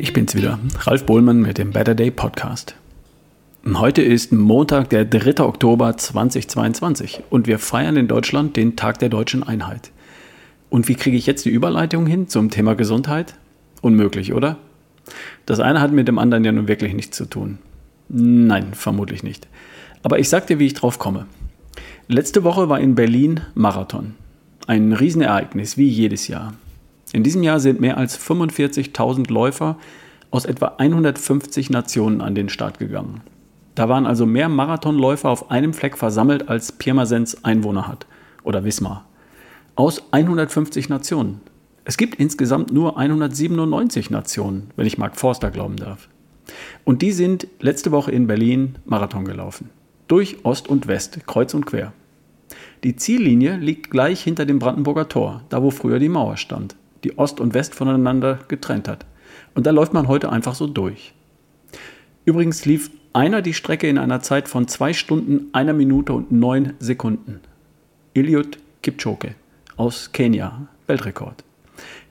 ich bin's wieder, Ralf Bohlmann mit dem Better Day Podcast. Heute ist Montag, der 3. Oktober 2022 und wir feiern in Deutschland den Tag der deutschen Einheit. Und wie kriege ich jetzt die Überleitung hin zum Thema Gesundheit? Unmöglich, oder? Das eine hat mit dem anderen ja nun wirklich nichts zu tun. Nein, vermutlich nicht. Aber ich sag dir, wie ich drauf komme. Letzte Woche war in Berlin Marathon. Ein Riesenereignis, wie jedes Jahr. In diesem Jahr sind mehr als 45.000 Läufer aus etwa 150 Nationen an den Start gegangen. Da waren also mehr Marathonläufer auf einem Fleck versammelt, als Pirmasens Einwohner hat. Oder Wismar. Aus 150 Nationen. Es gibt insgesamt nur 197 Nationen, wenn ich Mark Forster glauben darf. Und die sind letzte Woche in Berlin Marathon gelaufen. Durch Ost und West, kreuz und quer. Die Ziellinie liegt gleich hinter dem Brandenburger Tor, da wo früher die Mauer stand die Ost und West voneinander getrennt hat. Und da läuft man heute einfach so durch. Übrigens lief einer die Strecke in einer Zeit von zwei Stunden, einer Minute und neun Sekunden. Eliud Kipchoge aus Kenia, Weltrekord.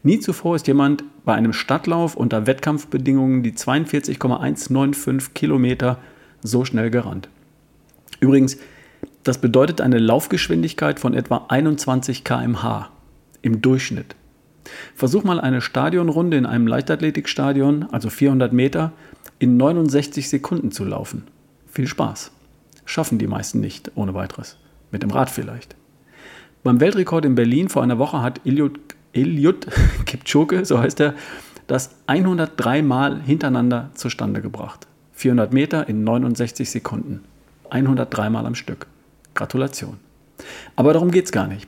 Nie zuvor ist jemand bei einem Stadtlauf unter Wettkampfbedingungen die 42,195 Kilometer so schnell gerannt. Übrigens, das bedeutet eine Laufgeschwindigkeit von etwa 21 km/h im Durchschnitt. Versuch mal eine Stadionrunde in einem Leichtathletikstadion, also 400 Meter, in 69 Sekunden zu laufen. Viel Spaß. Schaffen die meisten nicht, ohne weiteres. Mit dem Rad vielleicht. Beim Weltrekord in Berlin vor einer Woche hat Eliud, Eliud Kipchoge, so heißt er, das 103 Mal hintereinander zustande gebracht. 400 Meter in 69 Sekunden. 103 Mal am Stück. Gratulation. Aber darum geht es gar nicht.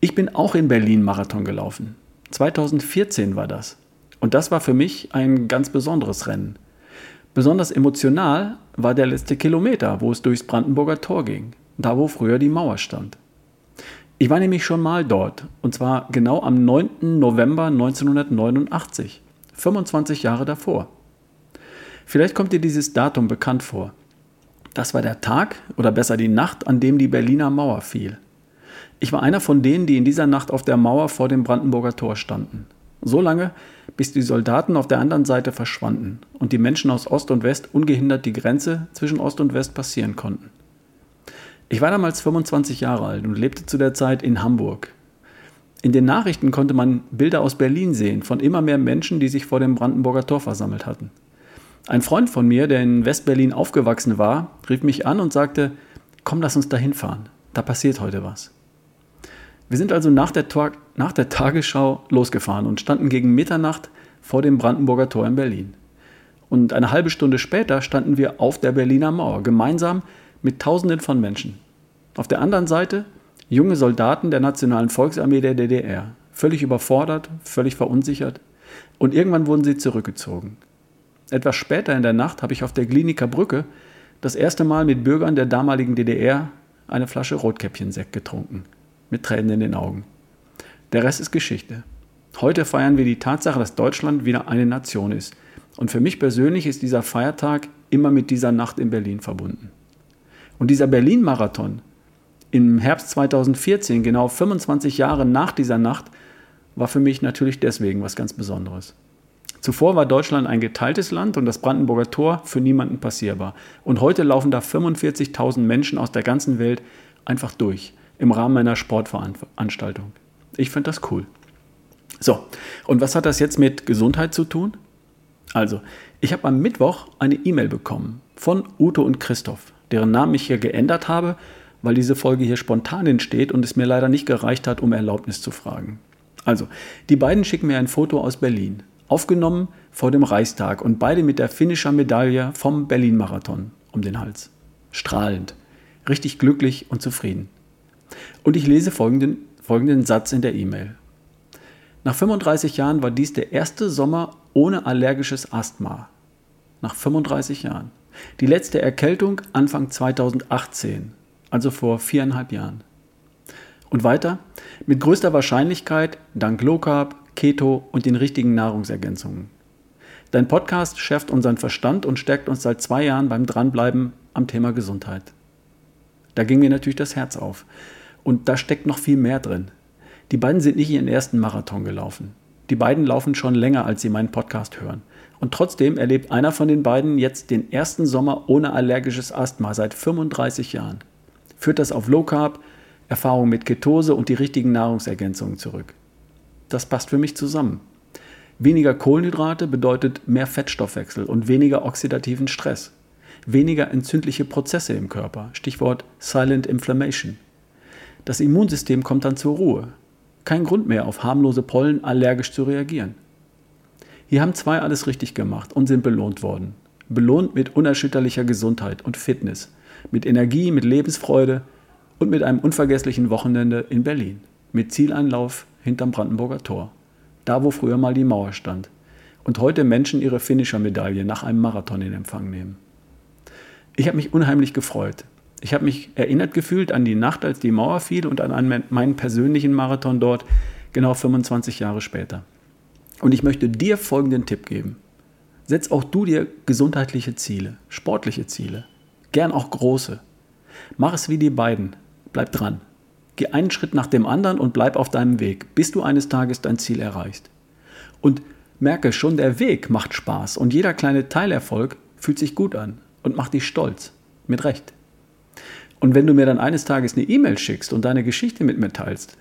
Ich bin auch in Berlin Marathon gelaufen. 2014 war das. Und das war für mich ein ganz besonderes Rennen. Besonders emotional war der letzte Kilometer, wo es durchs Brandenburger Tor ging, da wo früher die Mauer stand. Ich war nämlich schon mal dort, und zwar genau am 9. November 1989, 25 Jahre davor. Vielleicht kommt dir dieses Datum bekannt vor. Das war der Tag oder besser die Nacht, an dem die Berliner Mauer fiel. Ich war einer von denen, die in dieser Nacht auf der Mauer vor dem Brandenburger Tor standen. So lange, bis die Soldaten auf der anderen Seite verschwanden und die Menschen aus Ost und West ungehindert die Grenze zwischen Ost und West passieren konnten. Ich war damals 25 Jahre alt und lebte zu der Zeit in Hamburg. In den Nachrichten konnte man Bilder aus Berlin sehen von immer mehr Menschen, die sich vor dem Brandenburger Tor versammelt hatten. Ein Freund von mir, der in Westberlin aufgewachsen war, rief mich an und sagte, komm, lass uns da hinfahren. Da passiert heute was. Wir sind also nach der, nach der Tagesschau losgefahren und standen gegen Mitternacht vor dem Brandenburger Tor in Berlin. Und eine halbe Stunde später standen wir auf der Berliner Mauer, gemeinsam mit Tausenden von Menschen. Auf der anderen Seite junge Soldaten der Nationalen Volksarmee der DDR, völlig überfordert, völlig verunsichert. Und irgendwann wurden sie zurückgezogen. Etwas später in der Nacht habe ich auf der Kliniker Brücke das erste Mal mit Bürgern der damaligen DDR eine Flasche Rotkäppchensekt getrunken mit Tränen in den Augen. Der Rest ist Geschichte. Heute feiern wir die Tatsache, dass Deutschland wieder eine Nation ist. Und für mich persönlich ist dieser Feiertag immer mit dieser Nacht in Berlin verbunden. Und dieser Berlin-Marathon im Herbst 2014, genau 25 Jahre nach dieser Nacht, war für mich natürlich deswegen was ganz Besonderes. Zuvor war Deutschland ein geteiltes Land und das Brandenburger Tor für niemanden passierbar. Und heute laufen da 45.000 Menschen aus der ganzen Welt einfach durch im Rahmen einer Sportveranstaltung. Ich finde das cool. So, und was hat das jetzt mit Gesundheit zu tun? Also, ich habe am Mittwoch eine E-Mail bekommen von Ute und Christoph, deren Namen ich hier geändert habe, weil diese Folge hier spontan entsteht und es mir leider nicht gereicht hat, um Erlaubnis zu fragen. Also, die beiden schicken mir ein Foto aus Berlin, aufgenommen vor dem Reichstag und beide mit der finnischer Medaille vom Berlin-Marathon um den Hals. Strahlend, richtig glücklich und zufrieden. Und ich lese folgenden, folgenden Satz in der E-Mail. Nach 35 Jahren war dies der erste Sommer ohne allergisches Asthma. Nach 35 Jahren. Die letzte Erkältung Anfang 2018, also vor viereinhalb Jahren. Und weiter, mit größter Wahrscheinlichkeit dank Low Carb, Keto und den richtigen Nahrungsergänzungen. Dein Podcast schärft unseren Verstand und stärkt uns seit zwei Jahren beim Dranbleiben am Thema Gesundheit. Da ging mir natürlich das Herz auf. Und da steckt noch viel mehr drin. Die beiden sind nicht ihren ersten Marathon gelaufen. Die beiden laufen schon länger, als sie meinen Podcast hören. Und trotzdem erlebt einer von den beiden jetzt den ersten Sommer ohne allergisches Asthma seit 35 Jahren. Führt das auf Low Carb, Erfahrung mit Ketose und die richtigen Nahrungsergänzungen zurück. Das passt für mich zusammen. Weniger Kohlenhydrate bedeutet mehr Fettstoffwechsel und weniger oxidativen Stress. Weniger entzündliche Prozesse im Körper. Stichwort Silent Inflammation. Das Immunsystem kommt dann zur Ruhe. Kein Grund mehr, auf harmlose Pollen allergisch zu reagieren. Hier haben zwei alles richtig gemacht und sind belohnt worden. Belohnt mit unerschütterlicher Gesundheit und Fitness, mit Energie, mit Lebensfreude und mit einem unvergesslichen Wochenende in Berlin. Mit Zieleinlauf hinterm Brandenburger Tor. Da, wo früher mal die Mauer stand. Und heute Menschen ihre Finisher-Medaille nach einem Marathon in Empfang nehmen. Ich habe mich unheimlich gefreut. Ich habe mich erinnert gefühlt an die Nacht, als die Mauer fiel und an meinen persönlichen Marathon dort, genau 25 Jahre später. Und ich möchte dir folgenden Tipp geben. Setz auch du dir gesundheitliche Ziele, sportliche Ziele, gern auch große. Mach es wie die beiden. Bleib dran. Geh einen Schritt nach dem anderen und bleib auf deinem Weg, bis du eines Tages dein Ziel erreichst. Und merke, schon der Weg macht Spaß und jeder kleine Teilerfolg fühlt sich gut an und macht dich stolz. Mit Recht. Und wenn du mir dann eines Tages eine E-Mail schickst und deine Geschichte mit mir teilst,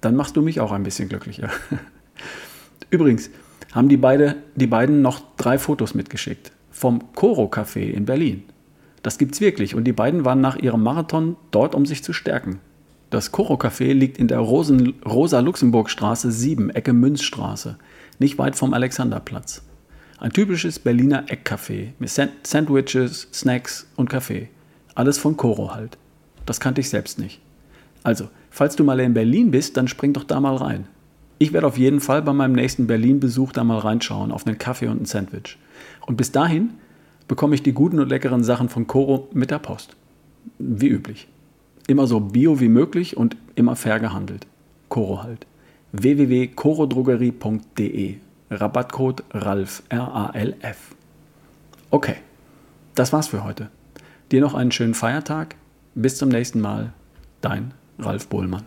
dann machst du mich auch ein bisschen glücklicher. Übrigens haben die, beide, die beiden noch drei Fotos mitgeschickt vom Coro Café in Berlin. Das gibt's wirklich und die beiden waren nach ihrem Marathon dort, um sich zu stärken. Das Coro Café liegt in der Rosa-Luxemburg-Straße 7, Ecke Münzstraße, nicht weit vom Alexanderplatz. Ein typisches Berliner Eckcafé mit Sandwiches, Snacks und Kaffee. Alles von Coro halt. Das kannte ich selbst nicht. Also, falls du mal in Berlin bist, dann spring doch da mal rein. Ich werde auf jeden Fall bei meinem nächsten Berlin-Besuch da mal reinschauen auf einen Kaffee und ein Sandwich. Und bis dahin bekomme ich die guten und leckeren Sachen von Coro mit der Post. Wie üblich. Immer so bio wie möglich und immer fair gehandelt. Coro halt. www.corodrogerie.de Rabattcode RALF R-A-L-F. Okay, das war's für heute. Dir noch einen schönen Feiertag. Bis zum nächsten Mal. Dein Ralf Bohlmann.